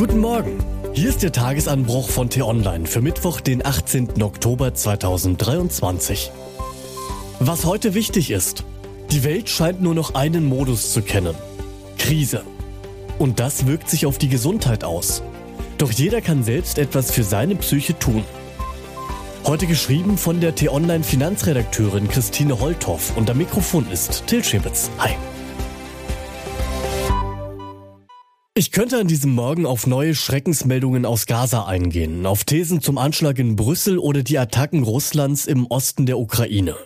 Guten Morgen. Hier ist der Tagesanbruch von T-Online für Mittwoch, den 18. Oktober 2023. Was heute wichtig ist. Die Welt scheint nur noch einen Modus zu kennen. Krise. Und das wirkt sich auf die Gesundheit aus. Doch jeder kann selbst etwas für seine Psyche tun. Heute geschrieben von der T-Online Finanzredakteurin Christine Holthoff und am Mikrofon ist Till Schibitz. Hi. Ich könnte an diesem Morgen auf neue Schreckensmeldungen aus Gaza eingehen, auf Thesen zum Anschlag in Brüssel oder die Attacken Russlands im Osten der Ukraine.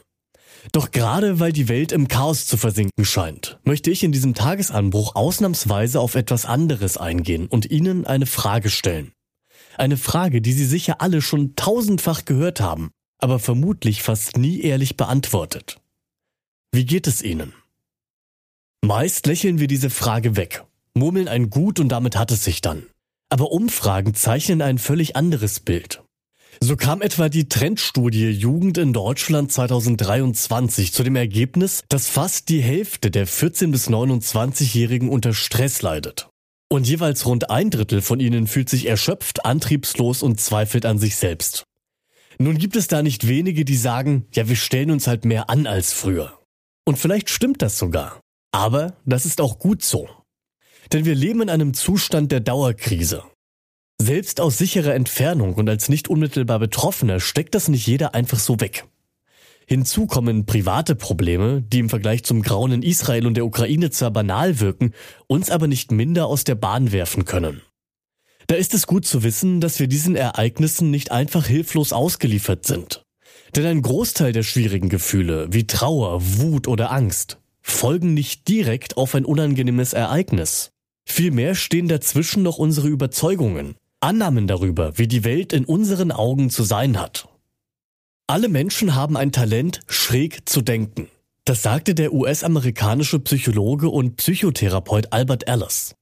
Doch gerade weil die Welt im Chaos zu versinken scheint, möchte ich in diesem Tagesanbruch ausnahmsweise auf etwas anderes eingehen und Ihnen eine Frage stellen. Eine Frage, die Sie sicher alle schon tausendfach gehört haben, aber vermutlich fast nie ehrlich beantwortet. Wie geht es Ihnen? Meist lächeln wir diese Frage weg murmeln ein Gut und damit hat es sich dann. Aber Umfragen zeichnen ein völlig anderes Bild. So kam etwa die Trendstudie Jugend in Deutschland 2023 zu dem Ergebnis, dass fast die Hälfte der 14 bis 29-Jährigen unter Stress leidet. Und jeweils rund ein Drittel von ihnen fühlt sich erschöpft, antriebslos und zweifelt an sich selbst. Nun gibt es da nicht wenige, die sagen, ja, wir stellen uns halt mehr an als früher. Und vielleicht stimmt das sogar. Aber das ist auch gut so. Denn wir leben in einem Zustand der Dauerkrise. Selbst aus sicherer Entfernung und als nicht unmittelbar Betroffener steckt das nicht jeder einfach so weg. Hinzu kommen private Probleme, die im Vergleich zum Grauen in Israel und der Ukraine zwar banal wirken, uns aber nicht minder aus der Bahn werfen können. Da ist es gut zu wissen, dass wir diesen Ereignissen nicht einfach hilflos ausgeliefert sind. Denn ein Großteil der schwierigen Gefühle, wie Trauer, Wut oder Angst, folgen nicht direkt auf ein unangenehmes Ereignis. Vielmehr stehen dazwischen noch unsere Überzeugungen, Annahmen darüber, wie die Welt in unseren Augen zu sein hat. Alle Menschen haben ein Talent, schräg zu denken. Das sagte der US-amerikanische Psychologe und Psychotherapeut Albert Ellis.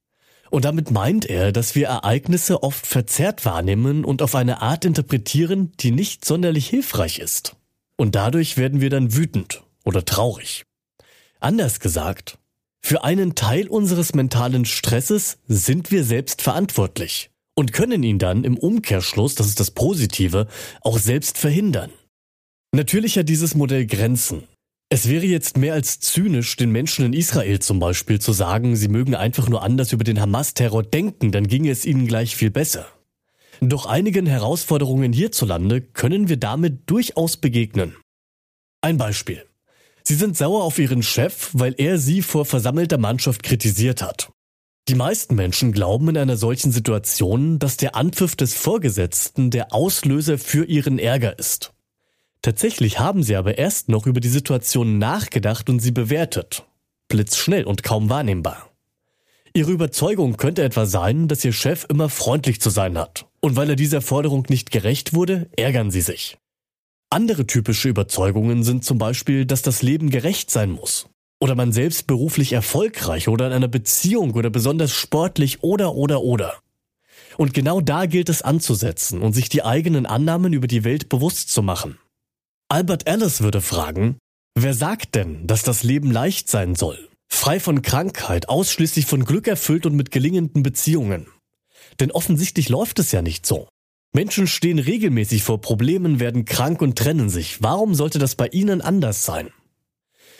Und damit meint er, dass wir Ereignisse oft verzerrt wahrnehmen und auf eine Art interpretieren, die nicht sonderlich hilfreich ist. Und dadurch werden wir dann wütend oder traurig. Anders gesagt, für einen Teil unseres mentalen Stresses sind wir selbst verantwortlich und können ihn dann im Umkehrschluss, das ist das Positive, auch selbst verhindern. Natürlich hat dieses Modell Grenzen. Es wäre jetzt mehr als zynisch, den Menschen in Israel zum Beispiel zu sagen, sie mögen einfach nur anders über den Hamas-Terror denken, dann ginge es ihnen gleich viel besser. Doch einigen Herausforderungen hierzulande können wir damit durchaus begegnen. Ein Beispiel. Sie sind sauer auf ihren Chef, weil er sie vor versammelter Mannschaft kritisiert hat. Die meisten Menschen glauben in einer solchen Situation, dass der Anpfiff des Vorgesetzten der Auslöser für ihren Ärger ist. Tatsächlich haben sie aber erst noch über die Situation nachgedacht und sie bewertet. Blitzschnell und kaum wahrnehmbar. Ihre Überzeugung könnte etwa sein, dass ihr Chef immer freundlich zu sein hat. Und weil er dieser Forderung nicht gerecht wurde, ärgern sie sich. Andere typische Überzeugungen sind zum Beispiel, dass das Leben gerecht sein muss. Oder man selbst beruflich erfolgreich oder in einer Beziehung oder besonders sportlich oder oder oder. Und genau da gilt es anzusetzen und sich die eigenen Annahmen über die Welt bewusst zu machen. Albert Ellis würde fragen, wer sagt denn, dass das Leben leicht sein soll? Frei von Krankheit, ausschließlich von Glück erfüllt und mit gelingenden Beziehungen. Denn offensichtlich läuft es ja nicht so. Menschen stehen regelmäßig vor Problemen, werden krank und trennen sich. Warum sollte das bei ihnen anders sein?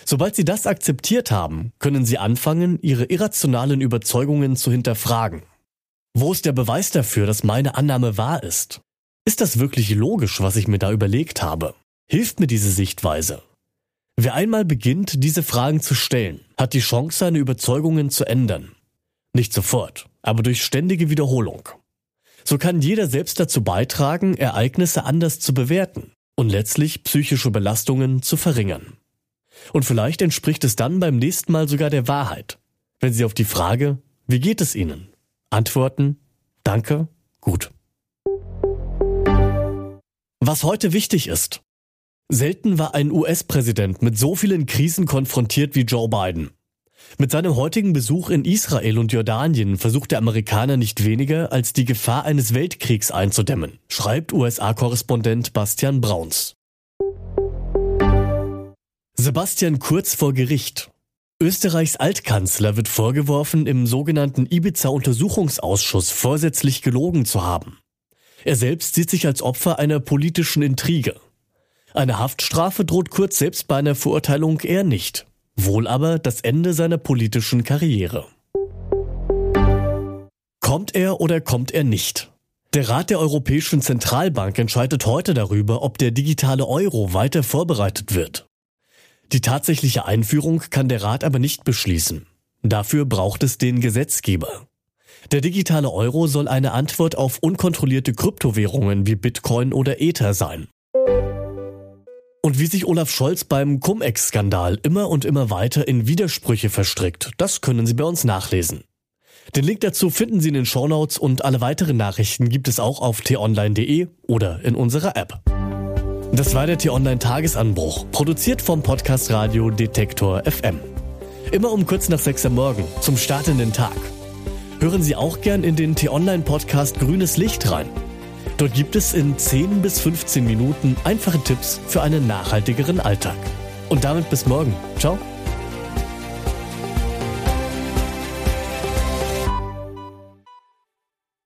Sobald sie das akzeptiert haben, können sie anfangen, ihre irrationalen Überzeugungen zu hinterfragen. Wo ist der Beweis dafür, dass meine Annahme wahr ist? Ist das wirklich logisch, was ich mir da überlegt habe? Hilft mir diese Sichtweise? Wer einmal beginnt, diese Fragen zu stellen, hat die Chance, seine Überzeugungen zu ändern. Nicht sofort, aber durch ständige Wiederholung. So kann jeder selbst dazu beitragen, Ereignisse anders zu bewerten und letztlich psychische Belastungen zu verringern. Und vielleicht entspricht es dann beim nächsten Mal sogar der Wahrheit, wenn Sie auf die Frage, wie geht es Ihnen? Antworten, danke, gut. Was heute wichtig ist. Selten war ein US-Präsident mit so vielen Krisen konfrontiert wie Joe Biden. Mit seinem heutigen Besuch in Israel und Jordanien versucht der Amerikaner nicht weniger, als die Gefahr eines Weltkriegs einzudämmen, schreibt USA-Korrespondent Bastian Brauns. Sebastian Kurz vor Gericht. Österreichs Altkanzler wird vorgeworfen, im sogenannten Ibiza-Untersuchungsausschuss vorsätzlich gelogen zu haben. Er selbst sieht sich als Opfer einer politischen Intrige. Eine Haftstrafe droht Kurz selbst bei einer Verurteilung eher nicht. Wohl aber das Ende seiner politischen Karriere. Kommt er oder kommt er nicht? Der Rat der Europäischen Zentralbank entscheidet heute darüber, ob der digitale Euro weiter vorbereitet wird. Die tatsächliche Einführung kann der Rat aber nicht beschließen. Dafür braucht es den Gesetzgeber. Der digitale Euro soll eine Antwort auf unkontrollierte Kryptowährungen wie Bitcoin oder Ether sein. Und wie sich Olaf Scholz beim Cum-Ex-Skandal immer und immer weiter in Widersprüche verstrickt, das können Sie bei uns nachlesen. Den Link dazu finden Sie in den Shownotes und alle weiteren Nachrichten gibt es auch auf t-online.de oder in unserer App. Das war der T-Online Tagesanbruch, produziert vom Podcast Radio Detektor FM. Immer um kurz nach sechs am Morgen, zum Start in den Tag. Hören Sie auch gern in den T-Online Podcast Grünes Licht rein. Dort gibt es in 10 bis 15 Minuten einfache Tipps für einen nachhaltigeren Alltag. Und damit bis morgen. Ciao.